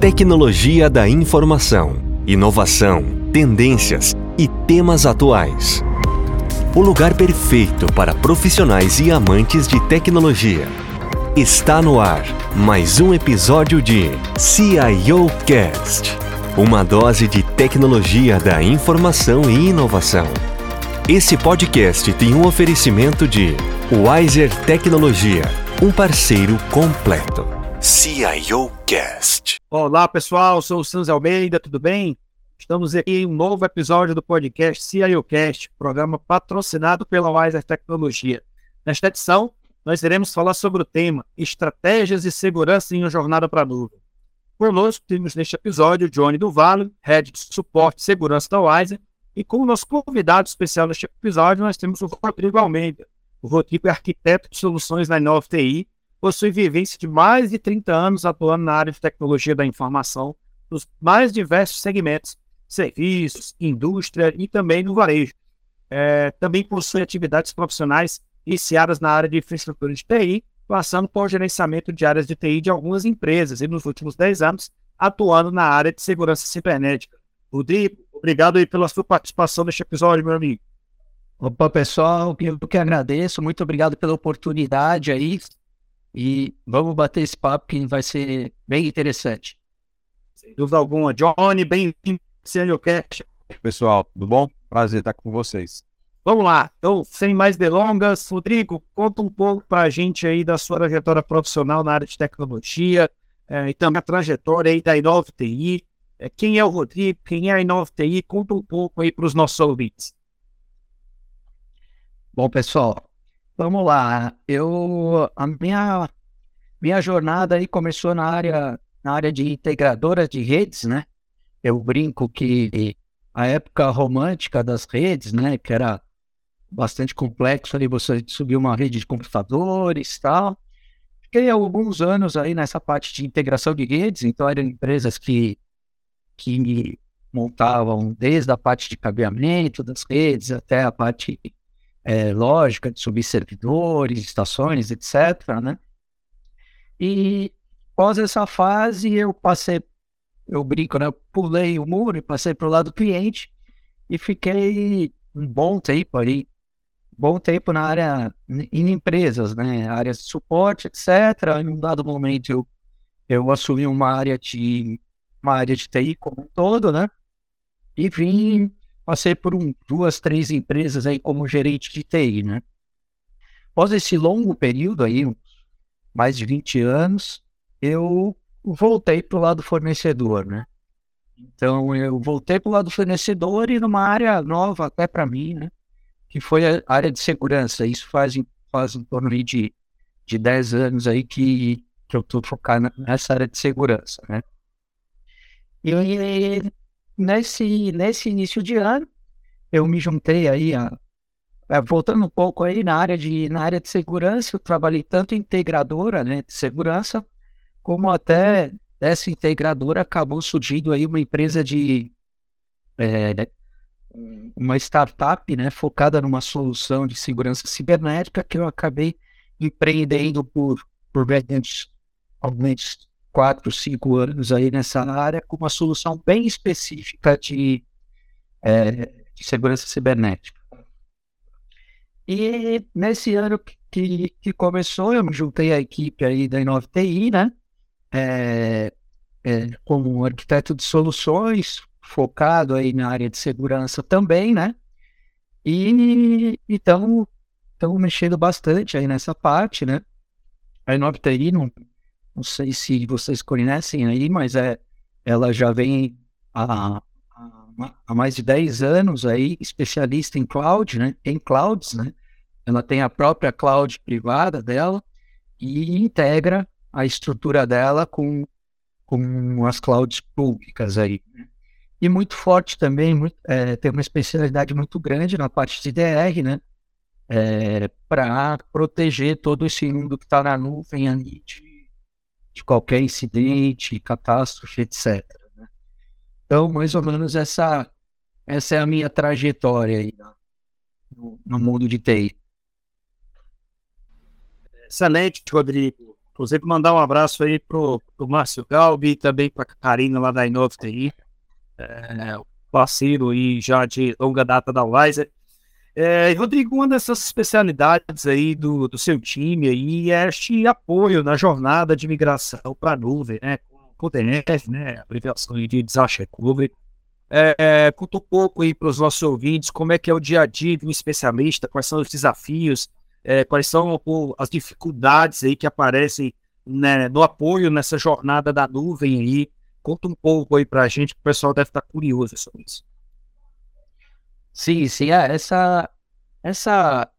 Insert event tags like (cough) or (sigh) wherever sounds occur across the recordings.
Tecnologia da informação, inovação, tendências e temas atuais. O lugar perfeito para profissionais e amantes de tecnologia. Está no ar mais um episódio de CIO Cast. Uma dose de tecnologia da informação e inovação. Esse podcast tem um oferecimento de Wiser Tecnologia, um parceiro completo. CIO Cast. Olá pessoal, sou o Sanz Almeida, tudo bem? Estamos aqui em um novo episódio do podcast CIO Cast, programa patrocinado pela Wiser Tecnologia. Nesta edição, nós iremos falar sobre o tema Estratégias de Segurança em uma Jornada para a Nuvem. Conosco temos neste episódio Johnny Duval, Head de Suporte e Segurança da Wiser, e como nosso convidado especial neste episódio, nós temos o Rodrigo Almeida. O Rodrigo é arquiteto de soluções na Inova TI, possui vivência de mais de 30 anos atuando na área de tecnologia da informação, nos mais diversos segmentos, serviços, indústria e também no varejo. É, também possui atividades profissionais iniciadas na área de infraestrutura de TI, passando por gerenciamento de áreas de TI de algumas empresas e nos últimos 10 anos atuando na área de segurança cibernética. Rodrigo, obrigado aí pela sua participação neste episódio, meu amigo. Opa, pessoal, eu que agradeço, muito obrigado pela oportunidade aí e vamos bater esse papo que vai ser bem interessante. Sem dúvida alguma. Johnny, bem-vindo ao Cash. Pessoal, tudo bom? Prazer estar com vocês. Vamos lá. Então, sem mais delongas, Rodrigo, conta um pouco para a gente aí da sua trajetória profissional na área de tecnologia é, e também a trajetória aí da Inova TI. É, quem é o Rodrigo? Quem é a Inova TI? Conta um pouco aí para os nossos ouvintes. Bom, pessoal, Vamos lá. Eu a minha minha jornada aí começou na área na área de integradora de redes, né? Eu brinco que a época romântica das redes, né, que era bastante complexo ali você subir uma rede de computadores, tal. Fiquei alguns anos aí nessa parte de integração de redes, então eram empresas que que montavam desde a parte de cabeamento das redes até a parte é, lógica de subir servidores, estações, etc. Né? E após essa fase, eu passei, eu brinco, né? Eu pulei o muro e passei para o lado do cliente e fiquei um bom tempo aí, bom tempo na área, em empresas, né? Áreas de suporte, etc. Em um dado momento, eu, eu assumi uma área de uma área de TI como um todo, né? E vim passei por um, duas, três empresas aí como gerente de TI, né? Após esse longo período aí, mais de 20 anos, eu voltei para o lado fornecedor, né? Então, eu voltei para o lado fornecedor e numa área nova até para mim, né? Que foi a área de segurança. Isso faz, faz em torno de, de 10 anos aí que, que eu estou focado nessa área de segurança, né? E nesse, nesse início de ano, eu me juntei aí a, a, voltando um pouco aí na área de na área de segurança, eu trabalhei tanto integradora, né, de segurança, como até dessa integradora acabou surgindo aí uma empresa de é, uma startup, né, focada numa solução de segurança cibernética que eu acabei empreendendo por por alguns quatro, cinco anos aí nessa área com uma solução bem específica de, é, de segurança cibernética. E nesse ano que, que começou, eu me juntei à equipe aí da Inova TI, né? É, é, como arquiteto de soluções, focado aí na área de segurança também, né? E então estamos mexendo bastante aí nessa parte, né? A Inova TI não, não sei se vocês conhecem aí, mas é, ela já vem há, há mais de 10 anos aí, especialista em cloud, né? Em clouds, né? Ela tem a própria cloud privada dela e integra a estrutura dela com, com as clouds públicas aí. E muito forte também, muito, é, tem uma especialidade muito grande na parte de DR, né? É, para proteger todo esse mundo que está na nuvem ali de de qualquer incidente, catástrofe, etc. Né? Então, mais ou menos essa, essa é a minha trajetória aí no, no mundo de TI. Excelente, Rodrigo. Inclusive, mandar um abraço aí pro, pro Márcio Galbi e também para a Karina lá da Inova TI, é, parceiro aí já de longa data da Wiser. É, Rodrigo, uma dessas especialidades aí do, do seu time aí é este apoio na jornada de migração para a nuvem, né? Com o DNF, né? Abreviação de Disaster Recovery. É, é, conta um pouco aí para os nossos ouvintes como é que é o dia a dia de um especialista, quais são os desafios, é, quais são as dificuldades aí que aparecem né, no apoio nessa jornada da nuvem aí. Conta um pouco aí para a gente, que o pessoal deve estar curioso sobre isso. Sim, sim, é, essa, essa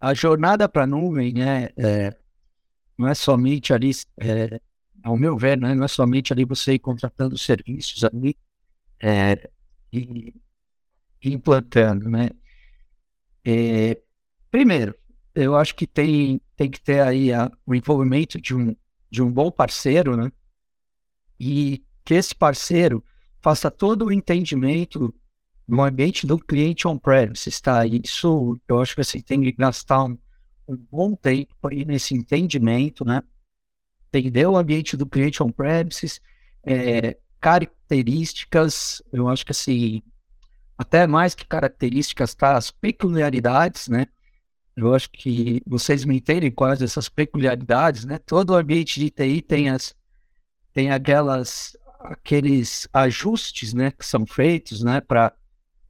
a jornada para a nuvem, né, é, não é somente ali, é, ao meu ver, né, não é somente ali você ir contratando serviços ali, é, e, implantando, né? É, primeiro, eu acho que tem, tem que ter aí a, o envolvimento de um, de um bom parceiro, né? E que esse parceiro faça todo o entendimento no ambiente do cliente on-premises, tá? Isso eu acho que você tem que gastar um, um bom tempo aí nesse entendimento, né? Entender o ambiente do cliente on-premises, é, características, eu acho que assim, até mais que características, tá? As peculiaridades, né? Eu acho que vocês me entendem quais essas peculiaridades, né? Todo ambiente de TI tem as tem aquelas aqueles ajustes, né, que são feitos, né, para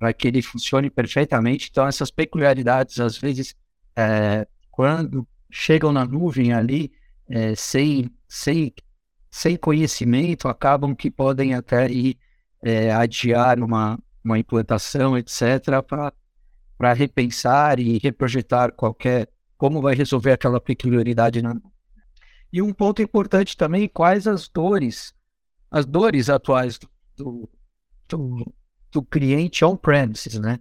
para que ele funcione perfeitamente. Então essas peculiaridades às vezes é, quando chegam na nuvem ali é, sem sem sem conhecimento, acabam que podem até ir é, adiar uma, uma implantação, etc., para repensar e reprojetar qualquer, como vai resolver aquela peculiaridade. Na... E um ponto importante também, quais as dores, as dores atuais do, do, do cliente on-premises, né?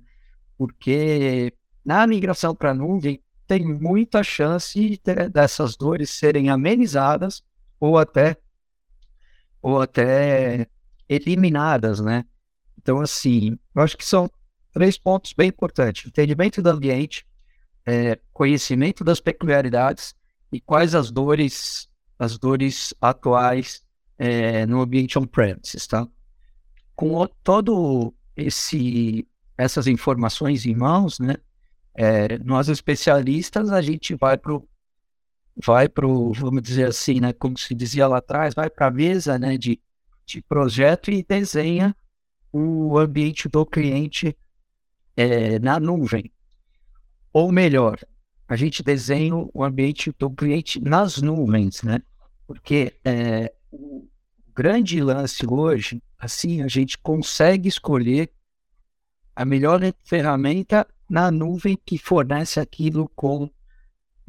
Porque na migração para a nuvem tem muita chance de, dessas dores serem amenizadas ou até ou até eliminadas, né? Então, assim, eu acho que são três pontos bem importantes: entendimento do ambiente, é, conhecimento das peculiaridades e quais as dores, as dores atuais é, no ambiente on-premises, tá? Com todo esse essas informações em mãos, né? É, nós especialistas a gente vai para o vai para o, vamos dizer assim, né, como se dizia lá atrás, vai para a mesa né, de, de projeto e desenha o ambiente do cliente é, na nuvem. Ou melhor, a gente desenha o ambiente do cliente nas nuvens, né? Porque é, o grande lance hoje, assim, a gente consegue escolher a melhor ferramenta na nuvem que fornece aquilo com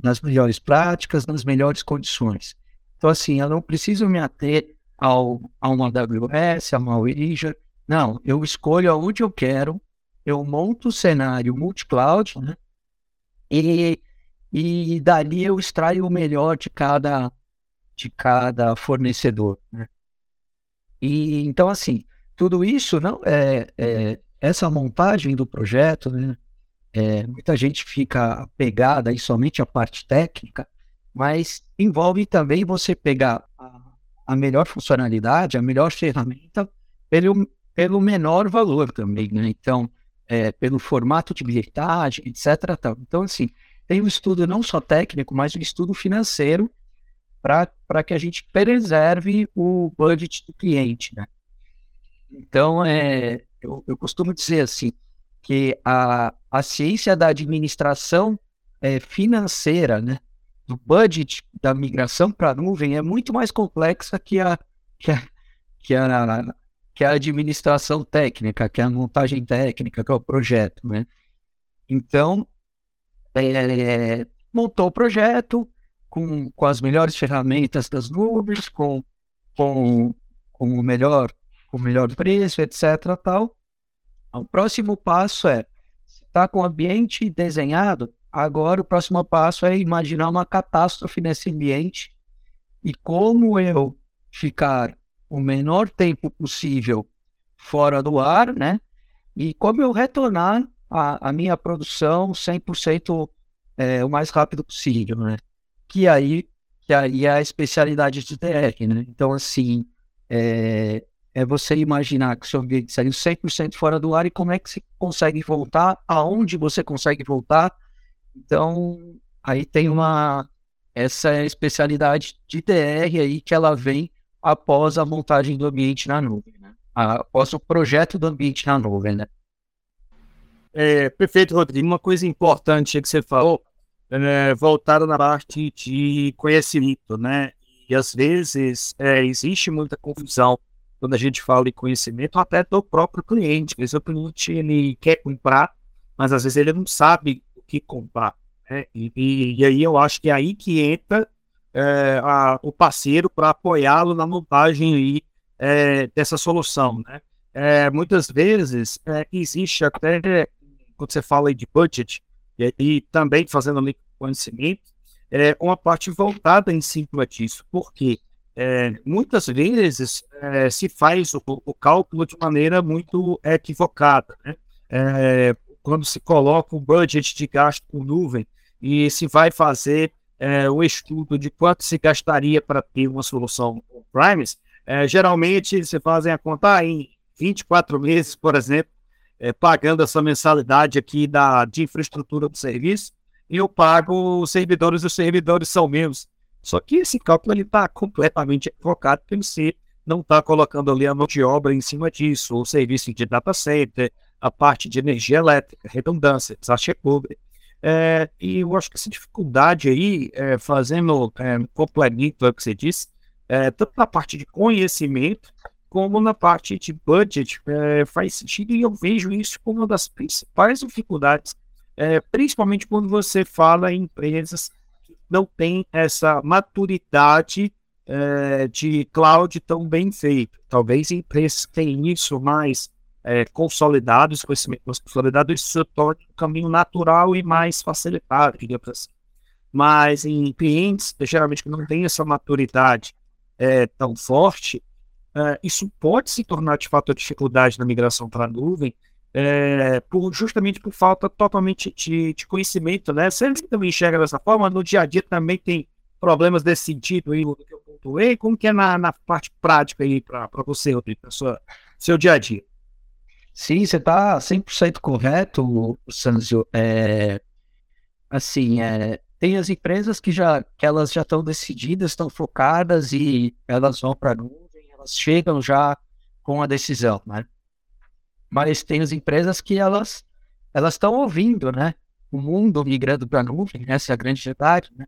nas melhores práticas, nas melhores condições. Então, assim, eu não preciso me ater ao, a uma AWS, a uma Azure. Não, eu escolho aonde eu quero, eu monto o cenário multi-cloud, né? E, e dali eu extraio o melhor de cada, de cada fornecedor, né? E, então, assim, tudo isso, não é, é essa montagem do projeto, né? É, muita gente fica apegada aí somente à parte técnica, mas envolve também você pegar a, a melhor funcionalidade, a melhor ferramenta pelo, pelo menor valor também, né? Então, é, pelo formato de bilhetagem, etc. Tal. Então, assim, tem um estudo não só técnico, mas um estudo financeiro para que a gente preserve o budget do cliente, né? Então, é, eu, eu costumo dizer assim, que a, a ciência da administração é, financeira, né, do budget da migração para a nuvem é muito mais complexa que a, que a, que a, que a administração técnica, que a montagem técnica, que é o projeto, né? Então, é, montou o projeto com, com as melhores ferramentas das nuvens, com, com, com o melhor com o melhor preço, etc. Tal. O próximo passo é, está com o ambiente desenhado, agora o próximo passo é imaginar uma catástrofe nesse ambiente e como eu ficar o menor tempo possível fora do ar, né? E como eu retornar a, a minha produção 100% é, o mais rápido possível, né? Que aí que aí é a especialidade de DR, né? Então, assim, é, é você imaginar que o seu ambiente saiu 100% fora do ar e como é que você consegue voltar, aonde você consegue voltar. Então, aí tem uma essa especialidade de DR aí que ela vem após a montagem do ambiente na nuvem, né? após o projeto do ambiente na nuvem, né? É, perfeito, Rodrigo. Uma coisa importante que você falou, é, voltada na parte de conhecimento, né? E às vezes é, existe muita confusão quando a gente fala de conhecimento, até do próprio cliente. Às vezes o cliente ele quer comprar, mas às vezes ele não sabe o que comprar. Né? E, e, e, aí eu acho que é aí que entra é, a, o parceiro para apoiá-lo na montagem aí, é, dessa solução. Né? É, muitas vezes é, existe até, quando você fala de budget, e, e também fazendo ali conhecimento, é uma parte voltada em cima disso. Por quê? É, muitas vezes é, se faz o, o, cálculo de maneira muito equivocada. Né? É, quando se coloca o budget de gasto por nuvem e se vai fazer é, o estudo de quanto se gastaria para ter uma solução on-premise, é, geralmente se fazem a conta em 24 meses, por exemplo, é, pagando essa mensalidade aqui da, de infraestrutura do serviço, eu pago os servidores, e os servidores são meus. Só que esse cálculo está completamente equivocado, porque você não está colocando ali a mão de obra em cima disso, o serviço de data center, a parte de energia elétrica, redundância, desastre público. É, e eu acho que essa dificuldade aí, é, fazendo é, complemento ao que você disse, é, tanto na parte de conhecimento, como na parte de budget, é, faz sentido e eu vejo isso como uma das principais dificuldades, é, principalmente quando você fala em empresas que não têm essa maturidade é, de cloud tão bem feito. Talvez empresas que têm isso mais é, consolidados, conhecimento consolidado, isso se torne um caminho natural e mais facilitado, digamos assim. Mas em clientes, geralmente, que não têm essa maturidade é, tão forte, é, isso pode se tornar de fato a dificuldade na migração para a nuvem, é, por, justamente por falta totalmente de, de conhecimento, né? Você também enxerga dessa forma, no dia a dia também tem problemas desse sentido aí, que eu pontuei, como que é na, na parte prática aí para você, Rodrigo, para o seu dia a dia? Sim, você está 100% correto, Sanzio. É, assim, é, tem as empresas que já que elas já estão decididas, estão focadas e elas vão para a nuvem, elas chegam já com a decisão, né? Mas tem as empresas que elas elas estão ouvindo, né? O mundo migrando para a nuvem, essa é a grande verdade, né?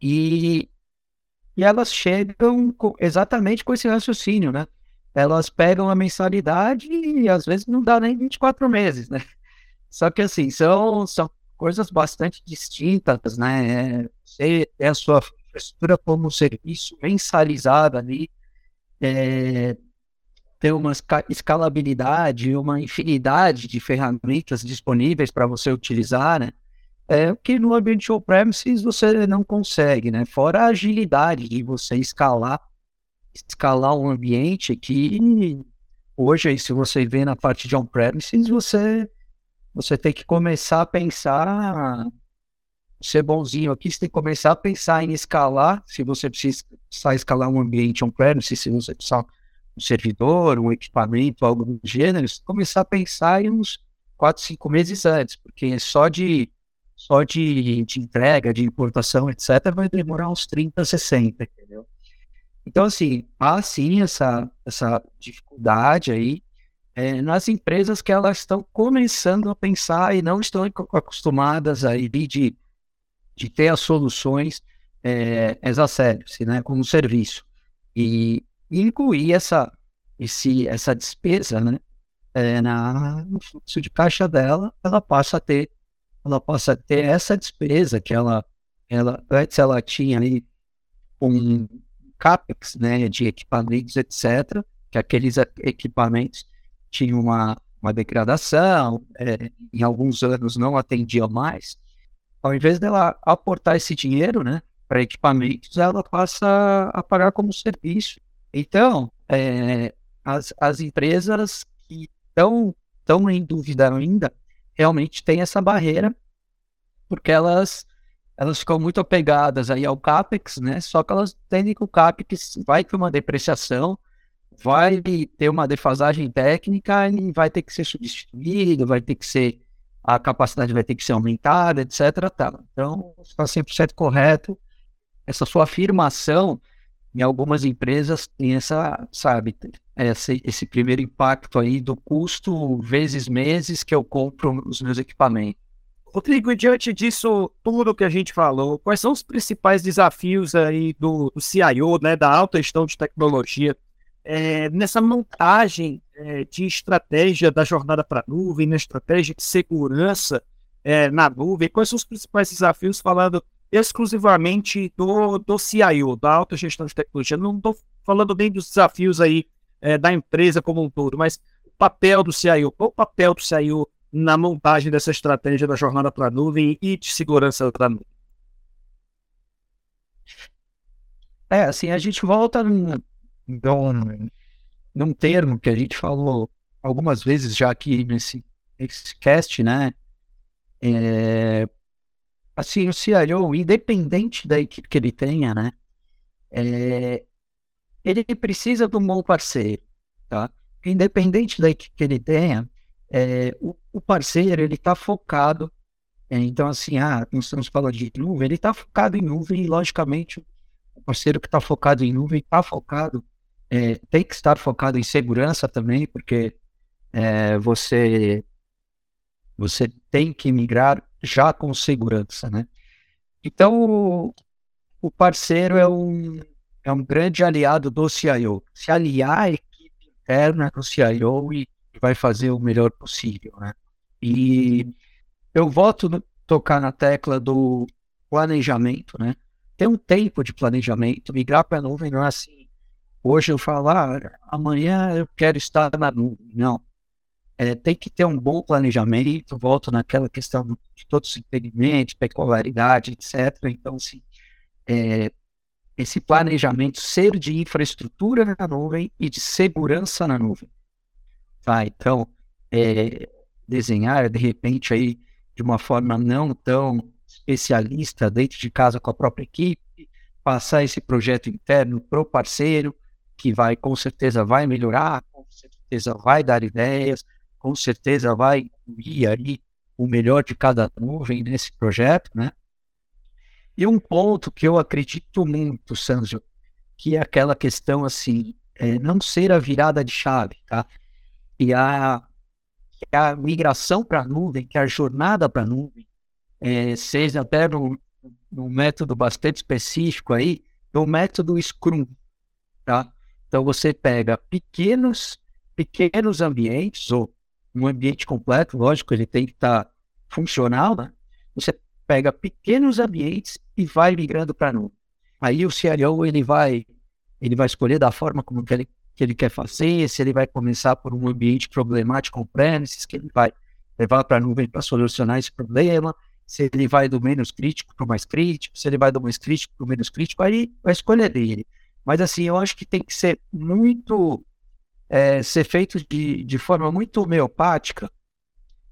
E, e elas chegam com, exatamente com esse raciocínio, né? elas pegam a mensalidade e às vezes não dá nem 24 meses, né? Só que assim, são, são coisas bastante distintas, né? Você tem a sua infraestrutura como serviço mensalizada ali, é, tem uma escalabilidade, uma infinidade de ferramentas disponíveis para você utilizar, né? É que no ambiente on-premises você não consegue, né? Fora a agilidade de você escalar escalar um ambiente que hoje, se você vê na parte de on-premises, você, você tem que começar a pensar, ser bonzinho aqui, você tem que começar a pensar em escalar, se você precisa escalar um ambiente on-premises, se você precisa um servidor, um equipamento, algo do gênero, começar a pensar em uns 4, 5 meses antes, porque só de só de, de entrega, de importação, etc., vai demorar uns 30, 60, entendeu? Então, assim, há sim essa, essa dificuldade aí é, nas empresas que elas estão começando a pensar e não estão acostumadas aí de, de ter as soluções é, as a sério, né, como serviço. E incluir essa, esse, essa despesa né, é, na, no fluxo de caixa dela, ela passa a ter, ela passa a ter essa despesa que ela, ela antes ela tinha ali um CAPEX, né, de equipamentos, etc., que aqueles equipamentos tinham uma, uma degradação, é, em alguns anos não atendiam mais. Ao invés dela aportar esse dinheiro né, para equipamentos, ela passa a pagar como serviço. Então, é, as, as empresas que estão, estão em dúvida ainda, realmente têm essa barreira, porque elas elas ficam muito apegadas aí ao CAPEX, né? Só que elas entendem que o CAPEX vai ter uma depreciação, vai ter uma defasagem técnica e vai ter que ser substituído, vai ter que ser, a capacidade vai ter que ser aumentada, etc. Tá. Então, está 100% correto. Essa sua afirmação, em algumas empresas, tem essa, sabe, esse, esse primeiro impacto aí do custo vezes meses que eu compro os meus equipamentos. Rodrigo, diante disso, tudo que a gente falou, quais são os principais desafios aí do, do CIO, né, da alta gestão de tecnologia, é, nessa montagem é, de estratégia da jornada para a nuvem, na estratégia de segurança é, na nuvem? Quais são os principais desafios, falando exclusivamente do, do CIO, da alta gestão de tecnologia? Não estou falando bem dos desafios aí é, da empresa como um todo, mas o papel do CIO. Qual o papel do CIO na montagem dessa estratégia da jornada para a nuvem e de segurança para a nuvem? É, assim, a gente volta num, num, num termo que a gente falou algumas vezes já aqui nesse, nesse cast, né? É, assim, o CIO, independente da equipe que ele tenha, né? É, ele precisa de um bom parceiro, tá? Independente da equipe que ele tenha, é, o, o, parceiro ele está focado. É, então, assim, ah, nós estamos falando de nuvem, ele está focado em nuvem e, logicamente, o parceiro que está focado em nuvem está focado, é, tem que estar focado em segurança também, porque é, você, você tem que migrar já com segurança, né? Então, o, o parceiro é um, é um grande aliado do CIO. Se aliar à equipe interna do CIO e vai fazer o melhor possível, né? E eu volto a tocar na tecla do planejamento, né? Tem um tempo de planejamento, migrar para a nuvem não é assim. Hoje eu falo, ah, amanhã eu quero estar na nuvem. Não. É, tem que ter um bom planejamento, volto naquela questão de todos os impedimentos, peculiaridade, etc. Então, assim, é, esse planejamento ser de infraestrutura na nuvem e de segurança na nuvem. Tá? Então, é, desenhar, de repente, aí, de uma forma não tão especialista dentro de casa com a própria equipe, passar esse projeto interno para o parceiro, que vai, com certeza, vai melhorar, com certeza vai dar ideias, com certeza vai incluir aí o melhor de cada nuvem nesse projeto, né? E um ponto que eu acredito muito, Sanjo, que é aquela questão assim, é não ser a virada de chave, tá? que a, que a migração para a nuvem, que a jornada para a nuvem, é, seja até num, num método bastante específico aí, no método Scrum, tá? Então você pega pequenos, pequenos ambientes, ou um ambiente completo, lógico, ele tem que estar tá funcional, né? Você pega pequenos ambientes e vai migrando para nuvem. Aí o CIO, ele vai, ele vai escolher da forma como que ele que ele quer fazer, se ele vai começar por um ambiente problemático on-premises, que ele vai levar para a nuvem para solucionar esse problema, se ele vai do menos crítico para o mais crítico, se ele vai do mais crítico para o menos crítico, aí a escolha dele. Mas assim, eu acho que tem que ser muito, é, ser feito de, de forma muito homeopática,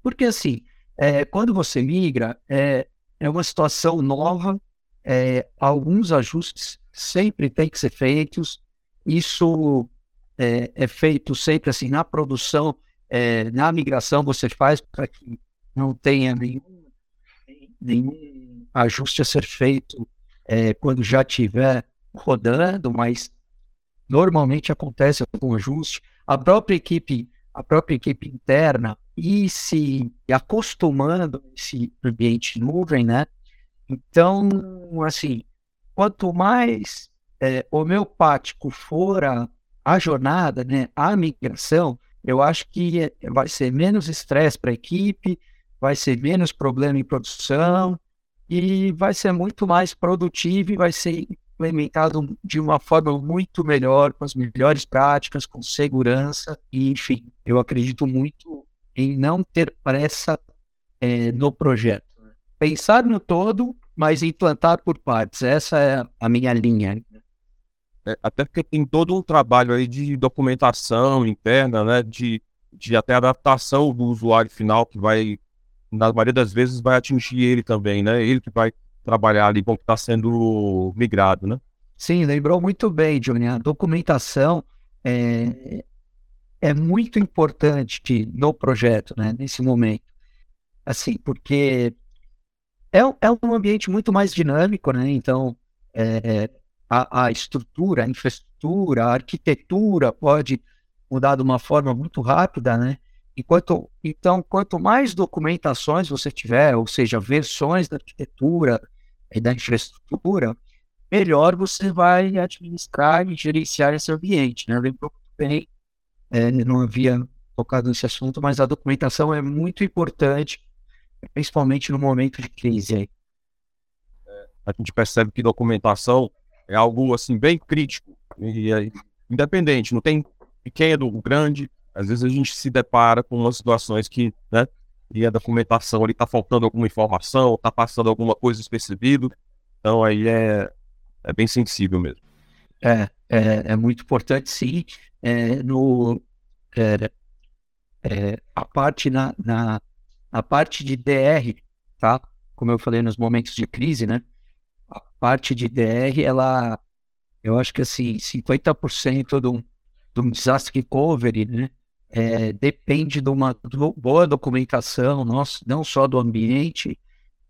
porque assim, é, quando você migra, é, é uma situação nova, é, alguns ajustes sempre têm que ser feitos, isso é, é feito sempre assim na produção, é, na migração você faz para que não tenha nenhum, nenhum ajuste a ser feito é, quando já estiver rodando, mas normalmente acontece algum ajuste. A própria equipe, a própria equipe interna e se acostumando a esse ambiente nuvem, né? Então, assim, quanto mais é, homeopático for a, a jornada, né, a migração, eu acho que vai ser menos estresse para a equipe, vai ser menos problema em produção e vai ser muito mais produtivo e vai ser implementado de uma forma muito melhor, com as melhores práticas, com segurança e, enfim, eu acredito muito em não ter pressa é, no projeto. Pensar no todo, mas implantar por partes. Essa é a minha linha. É, até porque tem todo um trabalho aí de documentação interna, né? De, de até adaptação do usuário final, que vai, na maioria das vezes, vai atingir ele também, né? Ele que vai trabalhar ali com o que está sendo migrado, né? Sim, lembrou muito bem, Johnny. A documentação é, é muito importante no projeto, né, nesse momento. Assim, porque é, é um ambiente muito mais dinâmico, né? Então, é, a, a, estrutura, a infraestrutura, a arquitetura pode mudar de uma forma muito rápida, né? Enquanto, então, quanto mais documentações você tiver, ou seja, versões da arquitetura e da infraestrutura, melhor você vai administrar e gerenciar esse ambiente, né? Lembrou bem é, não havia tocado nesse assunto, mas a documentação é muito importante, principalmente no momento de crise. É, a gente percebe que documentação é algo assim bem crítico e é independente, não tem pequeno grande. Às vezes a gente se depara com umas situações que, né, e a documentação ali está faltando alguma informação, está passando alguma coisa despercebido. Então aí é, é bem sensível mesmo. É, é, é muito importante, sim. É, no, é, é, a parte na, na a parte de DR, tá? Como eu falei nos momentos de crise, né? A parte de DR, ela, eu acho que assim, 50% do, do desastre recovery, né? É, depende de uma do, boa documentação, nossa, não só do ambiente,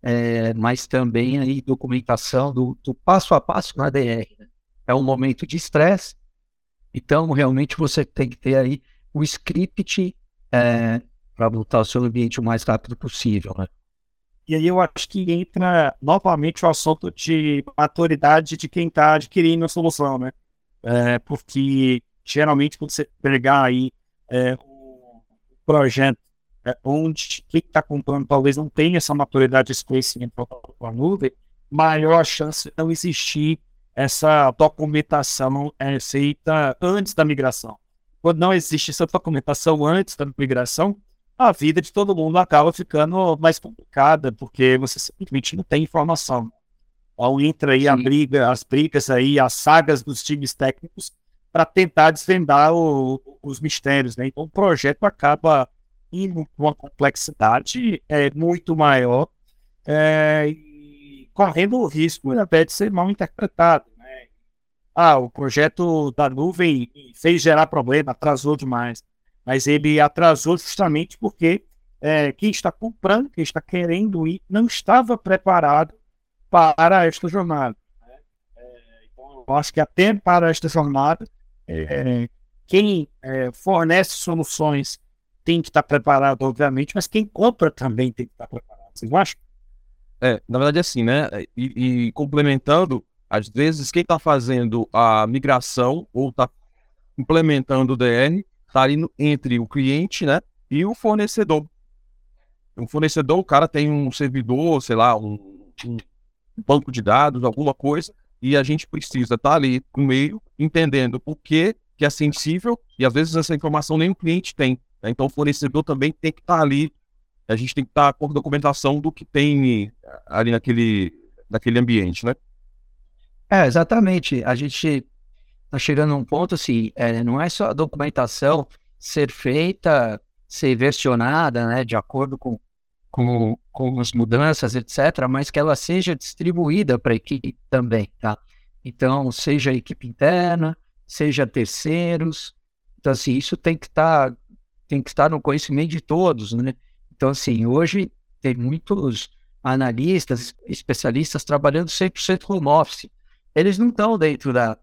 é, mas também aí documentação do, do, passo a passo na DR. É um momento de estresse, então realmente você tem que ter aí o script é, para voltar ao seu ambiente o mais rápido possível. Né? E aí eu acho que entra novamente o assunto de maturidade de quem está adquirindo a solução, né? É, porque geralmente quando você pegar aí é, o projeto é, onde quem está comprando talvez não tenha essa maturidade, esse conhecimento com a nuvem, maior chance de não existir essa documentação é, feita antes da migração. Quando não existe essa documentação antes da migração, a vida de todo mundo acaba ficando mais complicada, porque você simplesmente não tem informação. Ao entra aí a briga, as brigas aí, as sagas dos times técnicos para tentar desvendar o, os mistérios, né? Então o projeto acaba indo com uma complexidade é, muito maior é, e correndo o risco até de ser mal interpretado. Né? Ah, o projeto da nuvem fez gerar problema, atrasou demais. Mas ele atrasou justamente porque é, quem está comprando, quem está querendo ir, não estava preparado para esta jornada. Né? É, então, eu acho que até para esta jornada, é, quem é, fornece soluções tem que estar preparado, obviamente, mas quem compra também tem que estar preparado. Vocês não acham? É, na verdade, assim, né? E, e complementando, às vezes, quem está fazendo a migração ou está implementando o DR está ali no, entre o cliente, né? E o fornecedor. O fornecedor, o cara tem um servidor, sei lá, um, um banco de dados, alguma coisa, e a gente precisa estar tá ali no meio, entendendo o que, que é sensível, e às vezes essa informação nem o cliente tem. Né? Então o fornecedor também tem que estar tá ali, a gente tem que estar tá com documentação do que tem ali naquele, naquele ambiente, né? É, exatamente. A gente está chegando a um ponto assim, é, não é só a documentação ser feita, ser versionada, né, de acordo com, com, com as mudanças, etc., mas que ela seja distribuída para a equipe também, tá? Então, seja a equipe interna, seja terceiros. Então, assim, isso tem que estar tá tem que estar no conhecimento de todos, né? Então, assim, hoje tem muitos analistas, especialistas trabalhando 100% home office. Eles não estão dentro da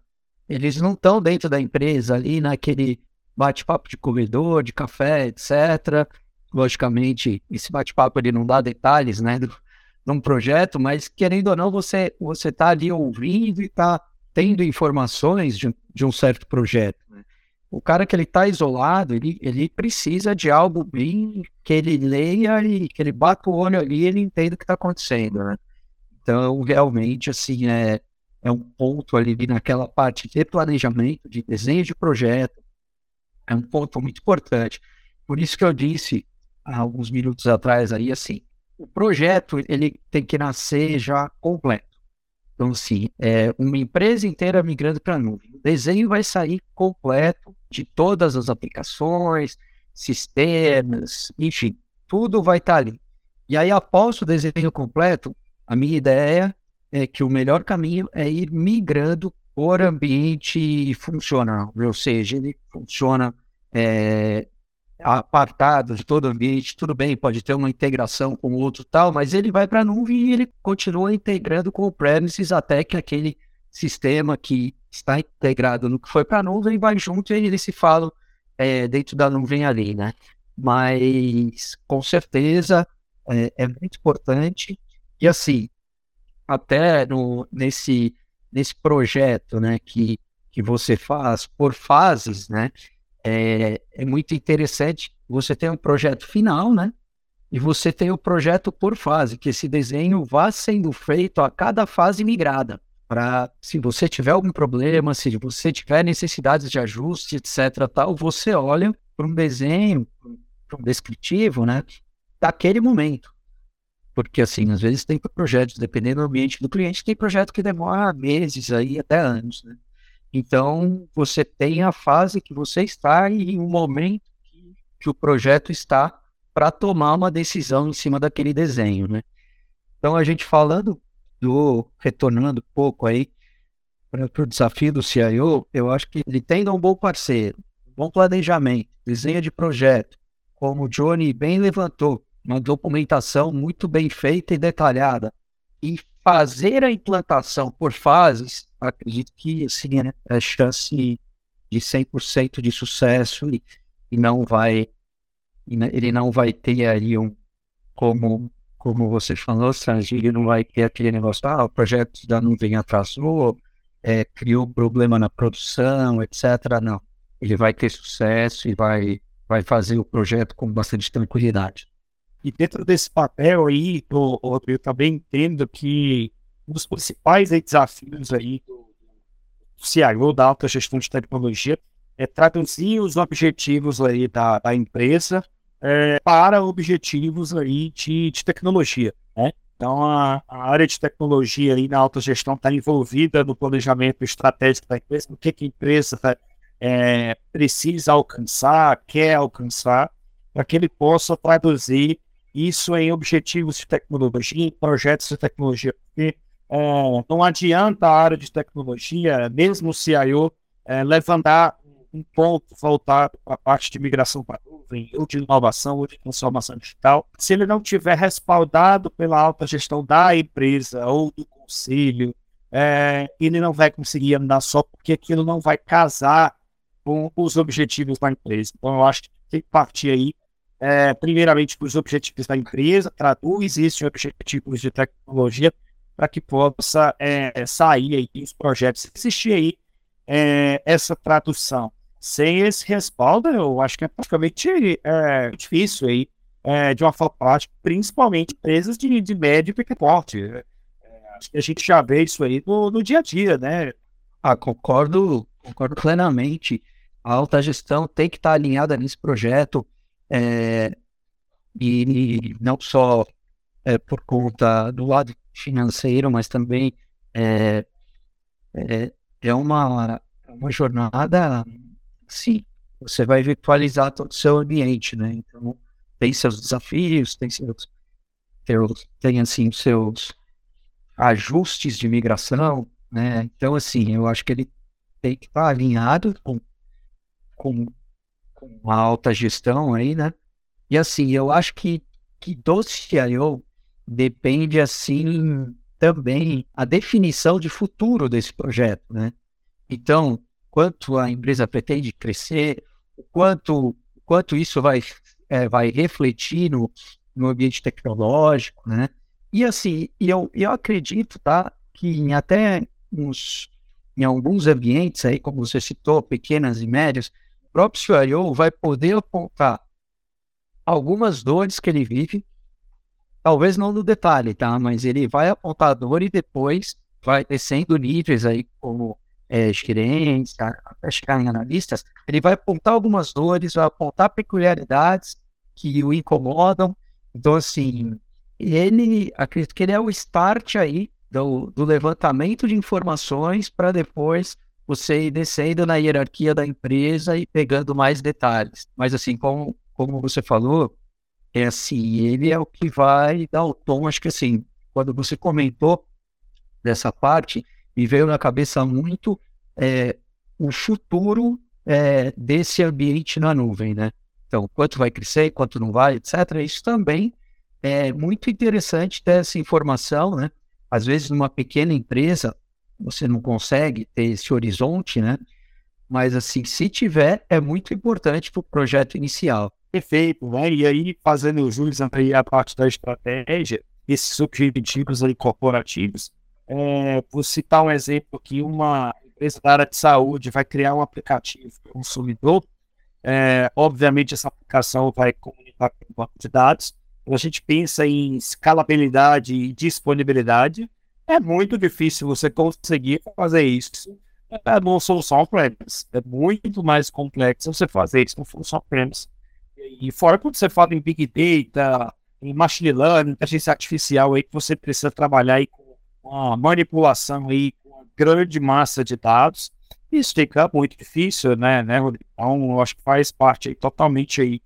eles não estão dentro da empresa ali naquele bate-papo de corredor, de café, etc. Logicamente, esse bate-papo ele não dá detalhes, né, do, de um projeto, mas querendo ou não, você você está ali ouvindo e está tendo informações de, de um certo projeto. Né? o cara que ele está isolado, ele, ele precisa de algo bem que ele leia e que ele bata o olho ali e ele entenda o que está acontecendo, né? Então, realmente, assim, é, é um ponto ali naquela parte de planejamento, de desenho de projeto, é um ponto muito importante. Por isso que eu disse alguns minutos atrás aí, assim, o projeto, ele tem que nascer já completo. Então, assim, é uma empresa inteira migrando para a nuvem. O desenho vai sair completo de todas as aplicações, sistemas, enfim, tudo vai estar tá ali. E aí, após o desenho completo, a minha ideia é que o melhor caminho é ir migrando por ambiente funcional, ou seja, ele funciona é, apartado de todo ambiente, tudo bem, pode ter uma integração com outro tal, mas ele vai para a nuvem e ele continua integrando com o premises até que aquele sistema que está integrado no que foi para a nuvem vai junto e eles se falam é, dentro da nuvem ali, né? Mas com certeza é, é muito importante e assim até no, nesse nesse projeto, né, que que você faz por fases, né? É, é muito interessante. Você tem um projeto final, né? E você tem o projeto por fase, que esse desenho vá sendo feito a cada fase migrada. Para, se você tiver algum problema, se você tiver necessidades de ajuste, etc., tal, você olha para um desenho, para um descritivo, né? Daquele momento. Porque, assim, às vezes tem projetos, dependendo do ambiente do cliente, tem projeto que demora meses aí, até anos, né? Então, você tem a fase que você está e o momento que, o projeto está para tomar uma decisão em cima daquele desenho, né? Então, a gente falando do, retornando um pouco aí para o desafio do CIO, eu acho que ele tendo um bom parceiro, bom planejamento, desenho de projeto, como o Johnny bem levantou, uma documentação muito bem feita e detalhada, e fazer a implantação por fases, acredito que assim, né, a chance de 100% de sucesso e, e não vai ele não vai ter aí um como como você falou, Sanji, ele não vai ter aquele negócio, ah, o projeto da nuvem atrasou, é, criou problema na produção, etc. Não, ele vai ter sucesso e vai, vai fazer o projeto com bastante tranquilidade. E dentro desse papel aí, eu, eu também entendo que um dos principais aí, desafios aí do, CIO, da alta gestão de tecnologia, é traduzir os objetivos aí da, da empresa é, para objetivos aí de, de tecnologia, né? Então, a, a, área de tecnologia aí na alta gestão está envolvida no planejamento estratégico da empresa, o que, que a empresa é, precisa alcançar, quer alcançar, para que ele possa traduzir isso em objetivos de tecnologia, em projetos de tecnologia, porque é, não adianta a área de tecnologia, mesmo o CIO, é, levantar um ponto voltado para a parte de migração para nuvem, ou de inovação, ou de transformação digital, se ele não tiver respaldado pela alta gestão da empresa ou do conselho, é, ele não vai conseguir andar só porque aquilo não vai casar com os objetivos da empresa. Então, eu acho que tem que partir aí é, primeiramente para os objetivos da empresa, traduz isso em objetivos de tecnologia para que possa é, sair aí os projetos. Existir aí é, essa tradução. Sem esse respaldo, eu acho que é praticamente é, difícil aí, é, de uma forma prática, principalmente empresas de, de médio e pequeno porte. É, acho que a gente já vê isso aí no, no dia a dia, né? Ah, concordo, concordo plenamente. A alta gestão tem que estar alinhada nesse projeto é, e não só é, por conta do lado financeiro, mas também é, é, é uma, uma jornada, sim, você vai virtualizar todo o seu ambiente, né? Então, tem seus desafios, tem seus, seus tem assim, seus ajustes de migração, né? Então, assim, eu acho que ele tem que estar alinhado com, com com a alta gestão aí, né? E assim, eu acho que, que do CIO depende, assim, também a definição de futuro desse projeto, né? Então, quanto a empresa pretende crescer, quanto, quanto isso vai, é, vai refletir no, no ambiente tecnológico, né? E assim, eu, eu acredito, tá, que em até uns, em alguns ambientes aí, como você citou, pequenas e médias, próprio CIO vai poder apontar algumas dores que ele vive, talvez não no detalhe, tá? Mas ele vai apontar a dor e depois vai descendo níveis aí, como é, gerentes, até chegar em analistas, ele vai apontar algumas dores, vai apontar peculiaridades que o incomodam. Então, assim, ele, acredito que ele é o start aí do, do levantamento de informações para depois você ir descendo na hierarquia da empresa e pegando mais detalhes. Mas assim, como, como você falou, é assim, ele é o que vai dar o tom, acho que assim, quando você comentou dessa parte, me veio na cabeça muito é, o futuro é, desse ambiente na nuvem, né? Então, quanto vai crescer, quanto não vai, etc. Isso também é muito interessante ter essa informação, né? Às vezes, numa pequena empresa, você não consegue ter esse horizonte, né? Mas, assim, se tiver, é muito importante para o projeto inicial. Perfeito, né? E aí, fazendo jus aí a parte da estratégia, esses objetivos aí corporativos, é, vou citar um exemplo aqui, uma empresa da área de saúde vai criar um aplicativo para o consumidor, é, obviamente essa aplicação vai comunicar com o banco de dados, a gente pensa em escalabilidade e disponibilidade, é muito difícil você conseguir fazer isso é uma solução on-premise. É muito mais complexo você fazer isso com solução on-premise. E fora quando você fala em Big Data, em Machine Learning, inteligência artificial, aí que você precisa trabalhar aí com uma manipulação aí, com uma grande massa de dados, isso fica muito difícil, né, né, Rodrigo? Então, eu acho que faz parte aí, totalmente aí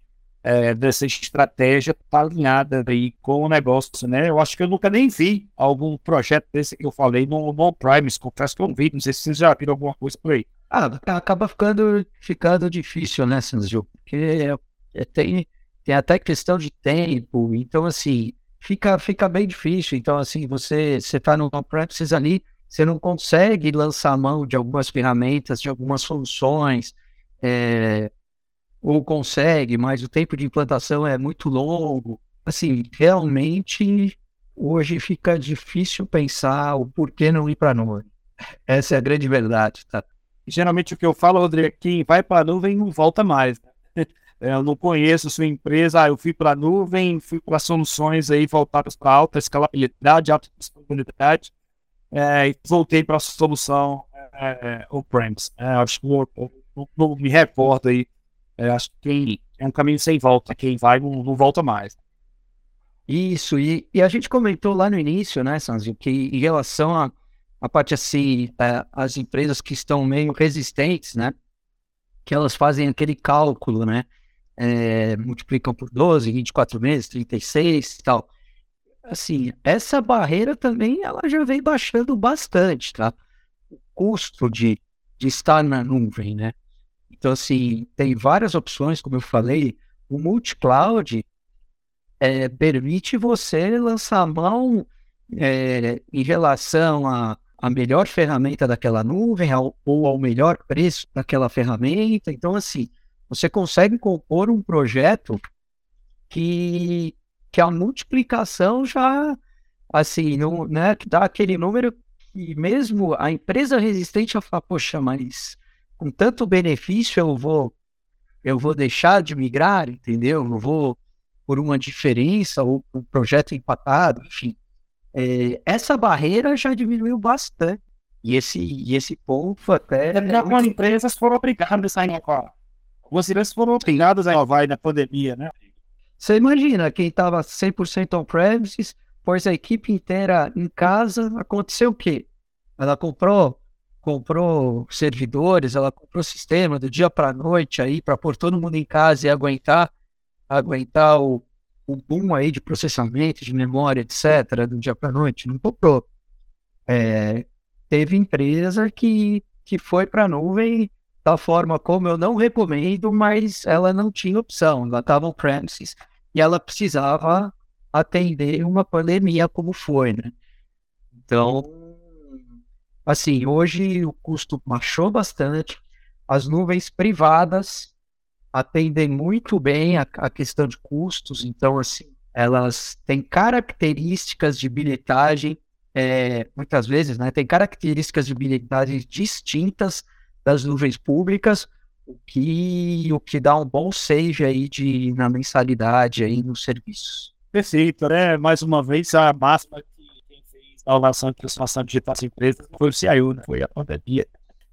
é, dessa estratégia tá alinhada aí com o negócio, né? Eu acho que eu nunca nem vi algum projeto desse que eu falei no, no Primes, confesso que eu não vi, não sei se vocês já viram alguma coisa por aí. Ah, acaba ficando, ficando difícil, né, Sanzio? Porque é, é, tem, tem até questão de tempo, então assim, fica, fica bem difícil. Então, assim, você está no on-premises ali, você não consegue lançar mão de algumas ferramentas, de algumas soluções, é, ou consegue, mas o tempo de implantação é muito longo. Assim, realmente, hoje fica difícil pensar o porquê não ir para a nuvem. Essa é a grande verdade, tá? Geralmente o que eu falo, Rodrigo, é que vai para a nuvem não volta mais. Né? (laughs) Eu não conheço sua empresa, ah, eu fui para a nuvem, fui para soluções aí voltadas para alta escalabilidade, alta disponibilidade, é, e voltei para a solução é, on-premise. É, acho que não, não, não me recordo aí é, acho que é um caminho sem volta. Quem vai não, não volta mais. Isso, e, e, a gente comentou lá no início, né, Sanzio, que em relação a, a parte assim, é, as empresas que estão meio resistentes, né, que elas fazem aquele cálculo, né, é, multiplicam por 12, 24 meses, 36 e tal. Assim, essa barreira também, ela já vem baixando bastante, tá? O custo de, de estar na nuvem, né? Então, assim, tem várias opções, como eu falei. O multi-cloud é, permite você lançar a mão é, em relação à a, a, melhor ferramenta daquela nuvem ao, ou ao melhor preço daquela ferramenta. Então, assim, você consegue compor um projeto que, que a multiplicação já, assim, não, né, que dá aquele número que mesmo a empresa resistente a falar, poxa, mas com tanto benefício eu vou eu vou deixar de migrar, entendeu? Eu vou por uma diferença ou um projeto empatado, enfim. É, essa barreira já diminuiu bastante. E esse, e esse ponto até. É algumas empresas foram obrigadas a inovar. Algumas empresas foram obrigadas a inovar na pandemia, né? Você imagina, quem estava 100% on-premises, pôs a equipe inteira em casa, aconteceu o quê? Ela comprou comprou servidores, ela comprou sistema do dia para noite aí para pôr todo mundo em casa e aguentar aguentar o, o boom aí de processamento, de memória, etc., do dia para noite. Não comprou. É, teve empresa que, que foi para a nuvem da forma como eu não recomendo, mas ela não tinha opção. Ela estava on-premises e ela precisava atender uma pandemia como foi, né? Então, Assim, hoje o custo baixou bastante, as nuvens privadas atendem muito bem a, a questão de custos, então, assim, elas têm características de bilhetagem, é, muitas vezes, né, tem características de bilhetagem distintas das nuvens públicas, o que, o que dá um bom save aí de, na mensalidade aí nos serviços. Perfeito, né? Mais uma vez, a máxima inovação e transformação digital das empresas foi o CIO, né? foi a pandemia.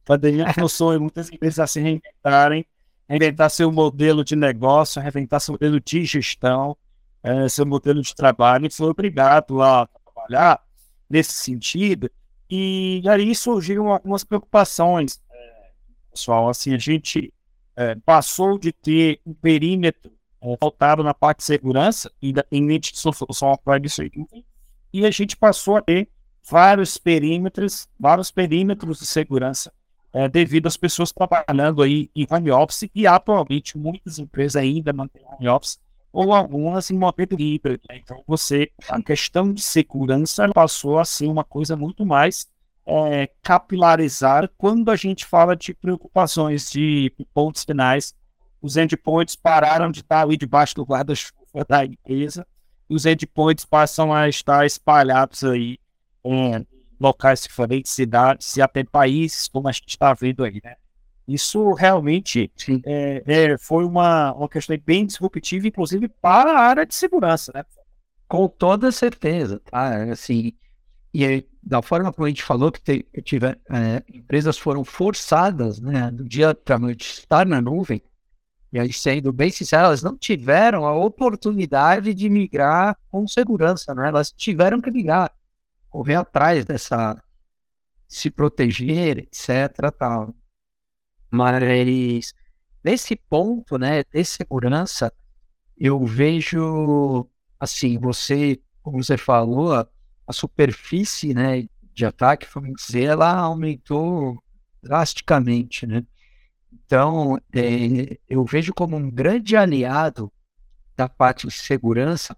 A pandemia forçou muitas empresas a se reinventarem, reinventar seu modelo de negócio, reinventar seu modelo de gestão, é, seu modelo de trabalho, e foi obrigado a trabalhar nesse sentido. E aí surgiram algumas preocupações, pessoal. Assim, a gente é, passou de ter um perímetro é, voltado na parte de segurança, independente de solução on-premise e a gente passou a ter vários perímetros, vários perímetros de segurança é, devido às pessoas trabalhando aí em home office e atualmente muitas empresas ainda mantêm home office ou algumas em modelo híbrido. Né? Então você, a questão de segurança passou a ser uma coisa muito mais é, capilarizada quando a gente fala de preocupações de pontos finais. Os endpoints pararam de estar ali debaixo do guarda-chuva da empresa os endpoints passam a estar espalhados aí em locais diferentes, cidades e até países, como a gente está vendo aí, né? Isso realmente é, é, foi uma, uma questão bem disruptiva, inclusive para a área de segurança, né? Com toda certeza, tá? Assim, e aí, da forma como a gente falou, que te, tiver, é, empresas foram forçadas, né, do dia para noite, estar na nuvem, e aí, sendo bem sincero, elas não tiveram a oportunidade de migrar com segurança, né? Elas tiveram que migrar correr atrás dessa, se proteger, etc. Tal. Mas nesse ponto, né, de segurança, eu vejo, assim, você, como você falou, a, a superfície, né, de ataque, vamos dizer, ela aumentou drasticamente, né? Então, é, eu vejo como um grande aliado da parte de segurança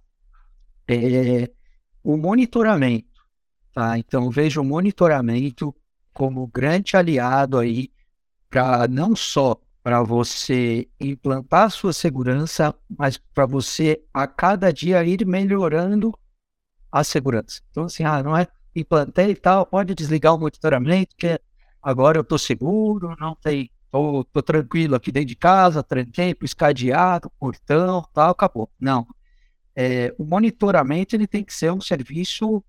é, o monitoramento. Tá? Então, vejo o monitoramento como grande aliado aí para não só para você implantar a sua segurança, mas para você a cada dia ir melhorando a segurança. Então, assim, ah, não é implantei e tal, pode desligar o monitoramento, que agora eu estou seguro, não tem, tô, tô tranquilo aqui dentro de casa, tranquei, escadeado, portão, tal, acabou. Não. É, o monitoramento ele tem que ser um serviço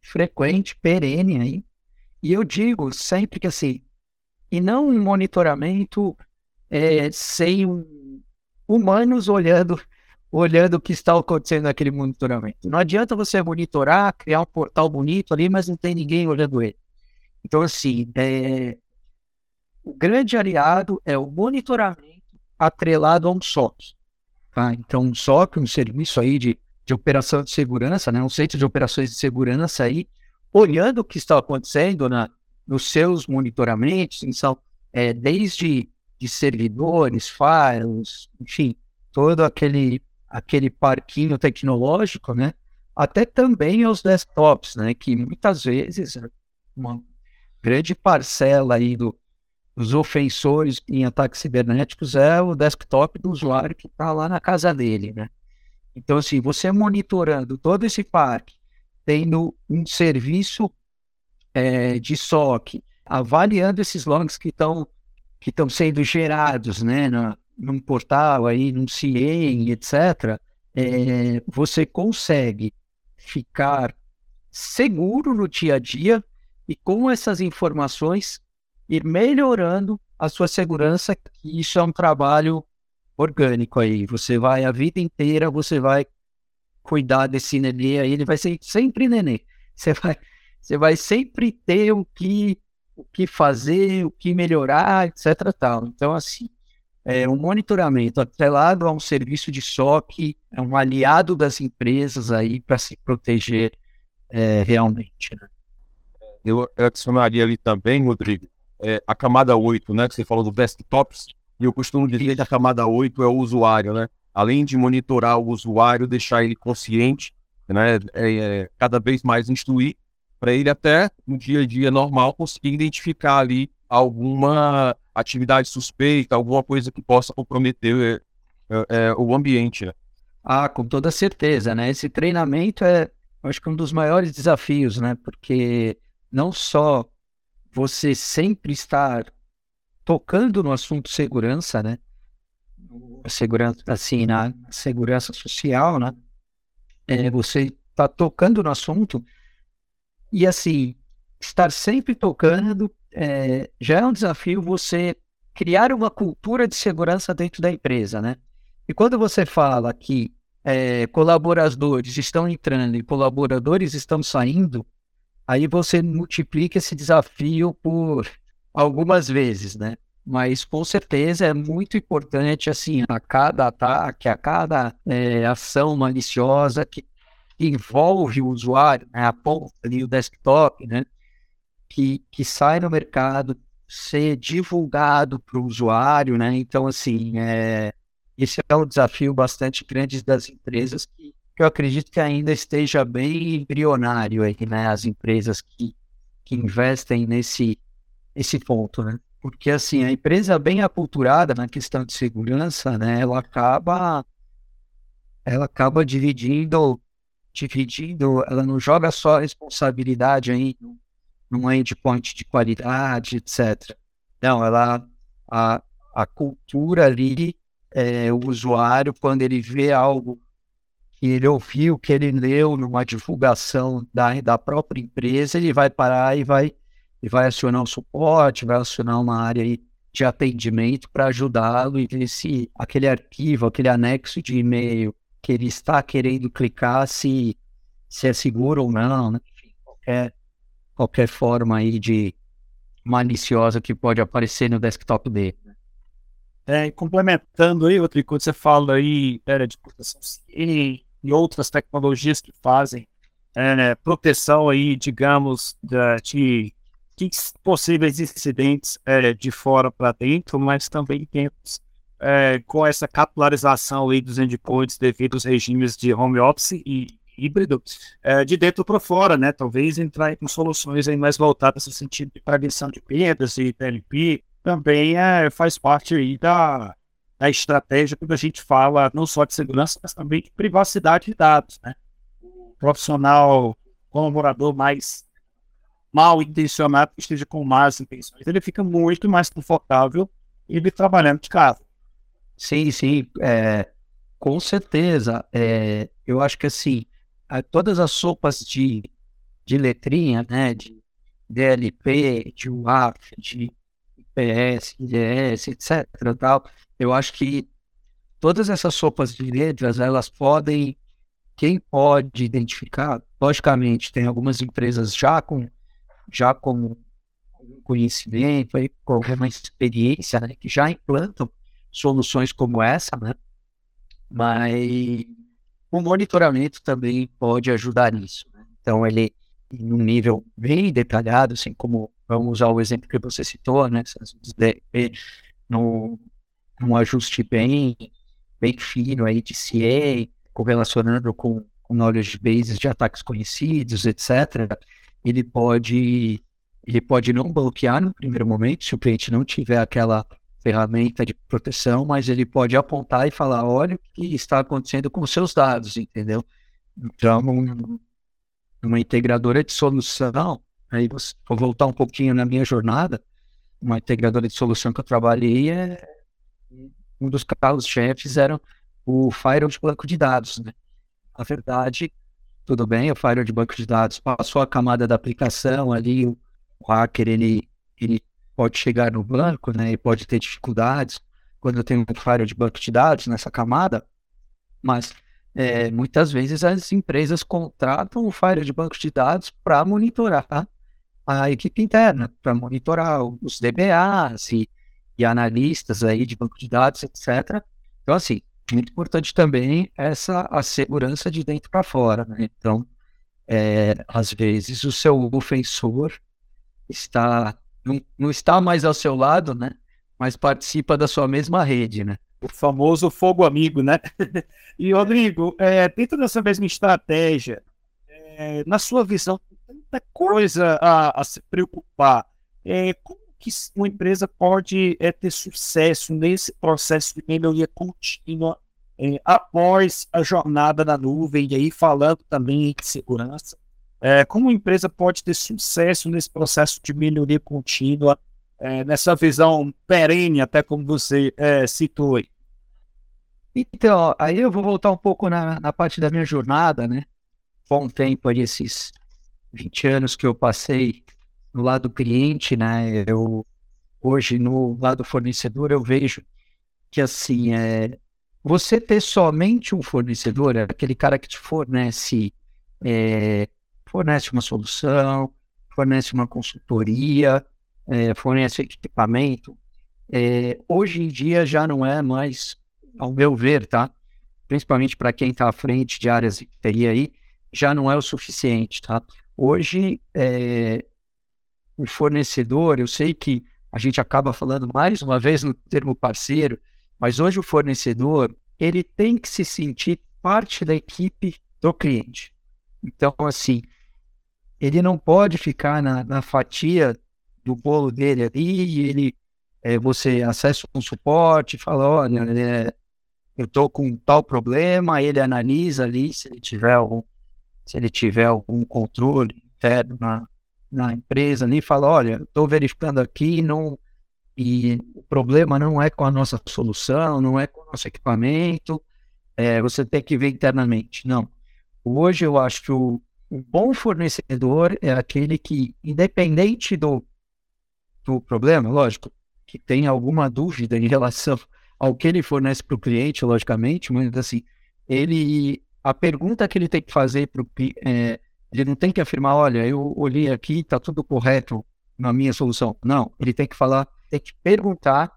frequente, perene aí. E eu digo sempre que assim, e não um monitoramento é, sem um, humanos olhando olhando o que está acontecendo naquele monitoramento. Não adianta você monitorar, criar um portal bonito ali, mas não tem ninguém olhando ele. Então, assim, é, o grande aliado é o monitoramento atrelado a um SOC. Tá? Então, um SOC, um serviço aí de de operação de segurança, né, um centro de operações de segurança aí, olhando o que está acontecendo na, nos seus monitoramentos, então, é, desde de servidores, files, enfim, todo aquele, aquele parquinho tecnológico, né, até também aos desktops, né, que muitas vezes uma grande parcela aí do, dos ofensores em ataques cibernéticos é o desktop do usuário que está lá na casa dele, né. Então, assim, você monitorando todo esse parque, tendo um serviço é, de SOC, avaliando esses logs que estão que estão sendo gerados, né, na, num portal aí, num CIEM, etc., é, você consegue ficar seguro no dia a dia e com essas informações ir melhorando a sua segurança, que isso é um trabalho orgânico aí. Você vai a vida inteira, você vai cuidar desse nenê aí, ele vai ser sempre nenê. Você vai, você vai sempre ter o que, o que fazer, o que melhorar, etc. Tal. Então, assim, é um monitoramento atrelado a um serviço de SOC, é um aliado das empresas aí para se proteger é, realmente. Né? Eu adicionaria ali também, Rodrigo, é, a camada 8, né, que você falou do desktops, e eu costumo dizer que a camada 8 é o usuário, né? Além de monitorar o usuário, deixar ele consciente, né? É, é, cada vez mais instruir, para ele até no dia a dia normal conseguir identificar ali alguma atividade suspeita, alguma coisa que possa comprometer é, é, o ambiente. Né? Ah, com toda certeza, né? Esse treinamento é, acho que um dos maiores desafios, né? Porque não só você sempre estar tocando no assunto segurança, né? Segurança, assim, na segurança social, né? É, você está tocando no assunto e, assim, estar sempre tocando é, já é um desafio você criar uma cultura de segurança dentro da empresa, né? E quando você fala que é, colaboradores estão entrando e colaboradores estão saindo, aí você multiplica esse desafio por algumas vezes, né? Mas com certeza é muito importante, assim, a cada ataque, a cada é, ação maliciosa que, envolve o usuário, né, ponta ali, o desktop, né, que, que sai no mercado, ser divulgado para o usuário, né? Então, assim, é, esse é um desafio bastante grande das empresas que eu acredito que ainda esteja bem embrionário aí, né? As empresas que, que investem nesse, nesse ponto, né? Porque, assim, a empresa bem aculturada na questão de segurança, né? Ela acaba ela acaba dividindo dividindo, ela não joga só a responsabilidade aí num endpoint de qualidade, etc. Não, ela a, a cultura ali, é, o usuário, quando ele vê algo que ele ouviu, que ele leu numa divulgação da, da própria empresa, ele vai parar e vai, e vai acionar o suporte, vai acionar uma área de atendimento para ajudá-lo e ver se aquele arquivo, aquele anexo de e-mail que ele está querendo clicar, se, se é seguro ou não, né? Qualquer, qualquer forma aí de maliciosa que pode aparecer no desktop dele. Né? É, complementando aí, Rodrigo, quando você fala aí era de proteção e, e outras tecnologias que fazem é, proteção aí, digamos, de, possíveis incidentes é, de fora para dentro, mas também temos é, com essa capilarização aí dos endpoints devido aos regimes de home office e híbrido, é, de dentro para fora, né? Talvez entrar com soluções aí mais voltadas no sentido de prevenção de perdas e PLP, também é, faz parte aí da, da estratégia quando a gente fala não só de segurança, mas também de privacidade de dados, né? O profissional, colaborador mais mal intencionado, que esteja com más intenções, ele fica muito mais confortável ele trabalhando de casa. Sim, sim, é, com certeza. É, eu acho que assim, todas as sopas de, de letrinha, né, de DLP, de UAF, de IPS, IDS, etc. Tal, eu acho que todas essas sopas de letras, elas podem, quem pode identificar, logicamente, tem algumas empresas já com já com conhecimento, com alguma experiência, né, que já implantam soluções como essa, né? Mas o monitoramento também pode ajudar nisso. Né? Então, ele, em um nível bem detalhado, assim como vamos usar o exemplo que você citou, né? No, num ajuste bem, bem fino aí de CA, correlacionando com, com knowledge bases de ataques conhecidos, etc., ele pode, ele pode não bloquear no primeiro momento, se o cliente não tiver aquela ferramenta de proteção, mas ele pode apontar e falar, olha o que está acontecendo com seus dados, entendeu? Então, uma integradora de solução, aí vou voltar um pouquinho na minha jornada, uma integradora de solução que eu trabalhei é um dos carros-chefes era o firewall de banco de dados, né? Na verdade, tudo bem, o firewall de banco de dados passou a camada da aplicação ali, o hacker, ele, ele pode chegar no banco, né, e pode ter dificuldades quando tenho um firewall de banco de dados nessa camada, mas é, muitas vezes as empresas contratam o firewall de banco de dados para monitorar a equipe interna, para monitorar os DBAs e, e, analistas aí de banco de dados, etc. Então, assim, muito importante também essa a segurança de dentro para fora. Né? Então, é, às vezes o seu ofensor está não, não está mais ao seu lado, né? Mas participa da sua mesma rede, né? O famoso fogo amigo, né? (laughs) e, Rodrigo, é, dentro dessa mesma estratégia, é, na sua visão, tanta coisa a, a se preocupar. É, como que uma empresa pode é, ter sucesso nesse processo de melhoria contínua é, após a jornada na nuvem, e aí falando também de segurança? É, como a empresa pode ter sucesso nesse processo de melhoria contínua, é, nessa visão perene, até como você é, citou aí? Então, aí eu vou voltar um pouco na, na parte da minha jornada, né? Bom tempo aí, esses 20 anos que eu passei no lado cliente, né? Eu, hoje, no lado fornecedor, eu vejo que, assim, é, você ter somente um fornecedor, aquele cara que te fornece é, fornece uma solução, fornece uma consultoria, é, fornece equipamento. É, hoje em dia já não é mais, ao meu ver, tá? Principalmente para quem está à frente de áreas de TI aí, já não é o suficiente, tá? Hoje, é, o fornecedor, eu sei que a gente acaba falando mais uma vez no termo parceiro, mas hoje o fornecedor, ele tem que se sentir parte da equipe do cliente. Então, assim, ele não pode ficar na, na fatia do bolo dele ali e ele, é, você acessa um suporte, fala, olha, é, eu estou com tal problema, ele analisa ali se ele tiver algum, se ele tiver algum controle interno na, na empresa ali, fala, olha, estou verificando aqui não, e o problema não é com a nossa solução, não é com o nosso equipamento, é, você tem que ver internamente. Não. Hoje eu acho que o, o bom fornecedor é aquele que, independente do, do problema, lógico, que tem alguma dúvida em relação ao que ele fornece para o cliente, logicamente, mas assim, ele a pergunta que ele tem que fazer para o é, ele não tem que afirmar, olha, eu olhei aqui, está tudo correto na minha solução. Não, ele tem que falar, tem que perguntar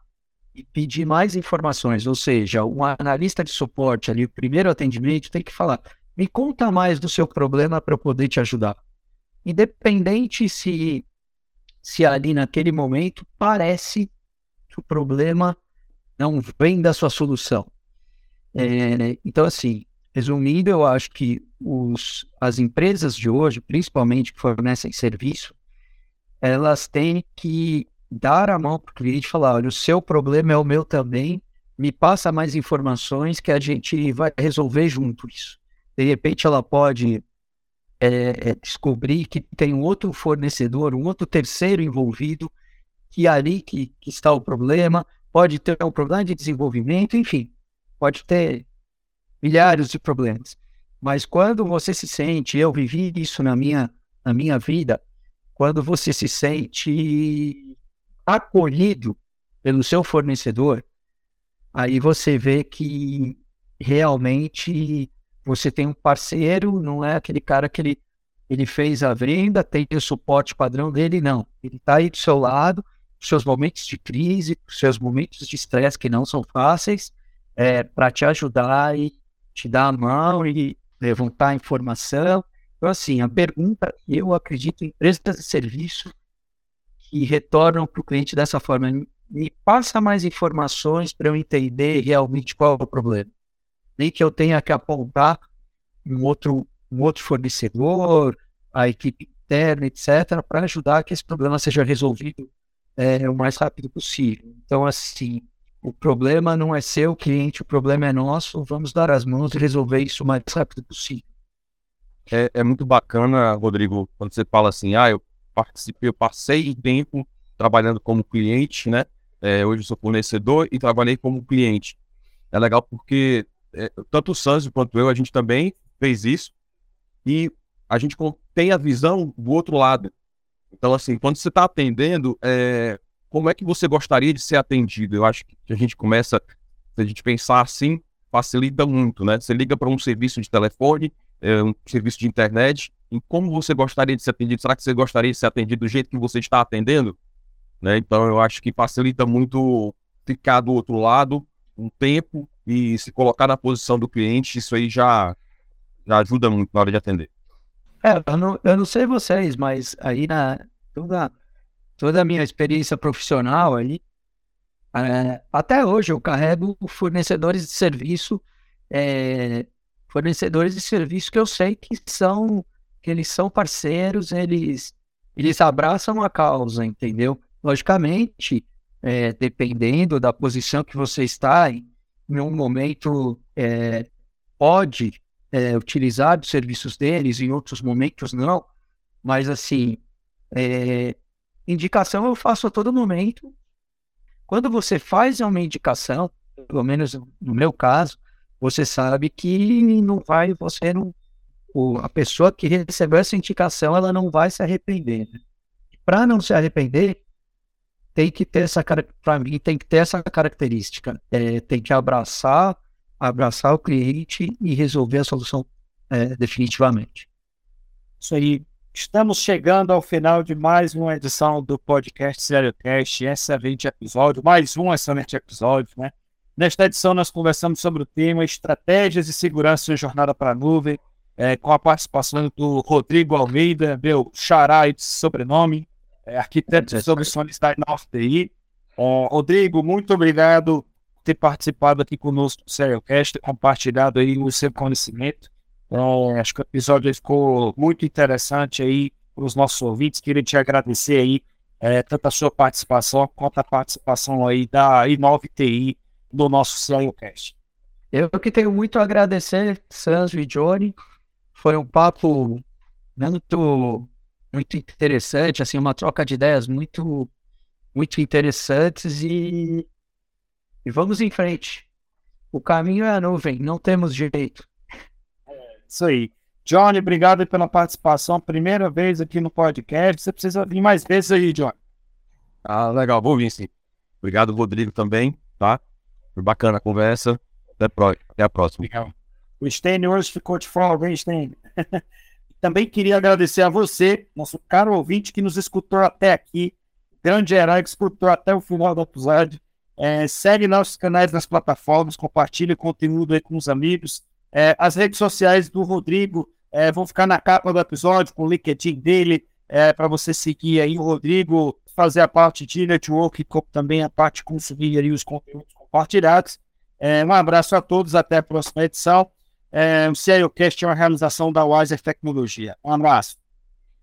e pedir mais informações. Ou seja, um analista de suporte ali, o primeiro atendimento, tem que falar, me conta mais do seu problema para eu poder te ajudar. Independente se, se ali naquele momento parece que o problema não vem da sua solução. É, então, assim, resumindo, eu acho que os, as empresas de hoje, principalmente que fornecem serviço, elas têm que dar a mão para o cliente e falar: olha, o seu problema é o meu também, me passa mais informações que a gente vai resolver junto isso. De repente, ela pode é, descobrir que tem um outro fornecedor, um outro terceiro envolvido, que é ali que, que está o problema, pode ter um problema de desenvolvimento, enfim, pode ter milhares de problemas. Mas quando você se sente, eu vivi isso na minha, na minha vida, quando você se sente acolhido pelo seu fornecedor, aí você vê que realmente você tem um parceiro, não é aquele cara que ele, ele fez a venda, tem o suporte padrão dele, não. Ele está aí do seu lado, seus momentos de crise, seus momentos de estresse que não são fáceis, é, para te ajudar e te dar a mão e levantar a informação. Então, assim, a pergunta, eu acredito em empresas de serviço que retornam para o cliente dessa forma. Me passa mais informações para eu entender realmente qual é o problema. Nem que eu tenha que apontar um outro, um outro fornecedor, a equipe interna, etc., para ajudar que esse problema seja resolvido é, o mais rápido possível. Então, assim, o problema não é seu cliente, o problema é nosso, vamos dar as mãos e resolver isso o mais rápido possível. É, é muito bacana, Rodrigo, quando você fala assim, ah, eu participei, eu passei tempo trabalhando como cliente, né? É, hoje eu sou fornecedor e trabalhei como cliente. É legal porque é, tanto o Sanzio quanto eu, a gente também fez isso e a gente tem a visão do outro lado. Então, assim, quando você está atendendo, é, como é que você gostaria de ser atendido? Eu acho que a gente começa, se a gente pensar assim, facilita muito, né? Você liga para um serviço de telefone, é, um serviço de internet, em como você gostaria de ser atendido? Será que você gostaria de ser atendido do jeito que você está atendendo? Né? Então, eu acho que facilita muito ficar do outro lado um tempo e se colocar na posição do cliente, isso aí já, já ajuda muito na hora de atender. É, eu não, eu não sei vocês, mas aí na toda, toda a minha experiência profissional aí, é, até hoje eu carrego fornecedores de serviço, é, fornecedores de serviço que eu sei que são que eles são parceiros, eles eles abraçam a causa, entendeu? Logicamente, é, dependendo da posição que você está em, em um momento é, pode utilizar os serviços deles, em outros momentos não, mas assim, é, indicação eu faço a todo momento. Quando você faz uma indicação, pelo menos no meu caso, você sabe que não vai, você não, a pessoa que recebeu essa indicação, ela não vai se arrepender. Né? Para não se arrepender, tem que ter essa para mim tem que ter essa característica, é, tem que abraçar abraçar o cliente e resolver a solução é, definitivamente. Isso aí. Estamos chegando ao final de mais uma edição do podcast SerioCast, excelente episódio, mais um excelente episódio, né? Nesta edição nós conversamos sobre o tema estratégias de segurança em jornada para a nuvem. é, com a participação do Rodrigo Almeida, meu xará de sobrenome, é, arquiteto de soluções da NorTI. É, Rodrigo, muito obrigado por ter participado aqui conosco do SerioCast, compartilhado aí o seu conhecimento. É, acho que o episódio ficou muito interessante aí para os nossos ouvintes. Queria te agradecer aí é, tanto a sua participação quanto a participação aí da I9TI do nosso SerioCast. Eu que tenho muito a agradecer, Sanjo e Johnny. Foi um papo muito, muito interessante, assim, uma troca de ideias muito, muito interessantes e, e vamos em frente. O caminho é a nuvem, não temos jeito. Isso aí. Johnny, obrigado pela participação. Primeira vez aqui no podcast. Você precisa vir mais vezes aí, Johnny. Ah, legal, vou vir sim. Obrigado, Rodrigo, também, tá? Foi bacana a conversa. Até, pro... Até a próxima. Legal. O Stênio hoje ficou de folga, hein, Stênio? (laughs) Também queria agradecer a você, nosso caro ouvinte, que nos escutou até aqui. Grande herói que escutou até o final do episódio. É, segue nossos canais nas plataformas, compartilhe conteúdo aí com os amigos. É, as redes sociais do Rodrigo é, vão ficar na capa do episódio, com o LinkedIn dele, é, para você seguir aí o Rodrigo, fazer a parte de network, como também a parte de consumir aí os conteúdos compartilhados. É, um abraço a todos, até a próxima edição. É, o CIOcast é uma realização da Wiser Tecnologia. Um abraço.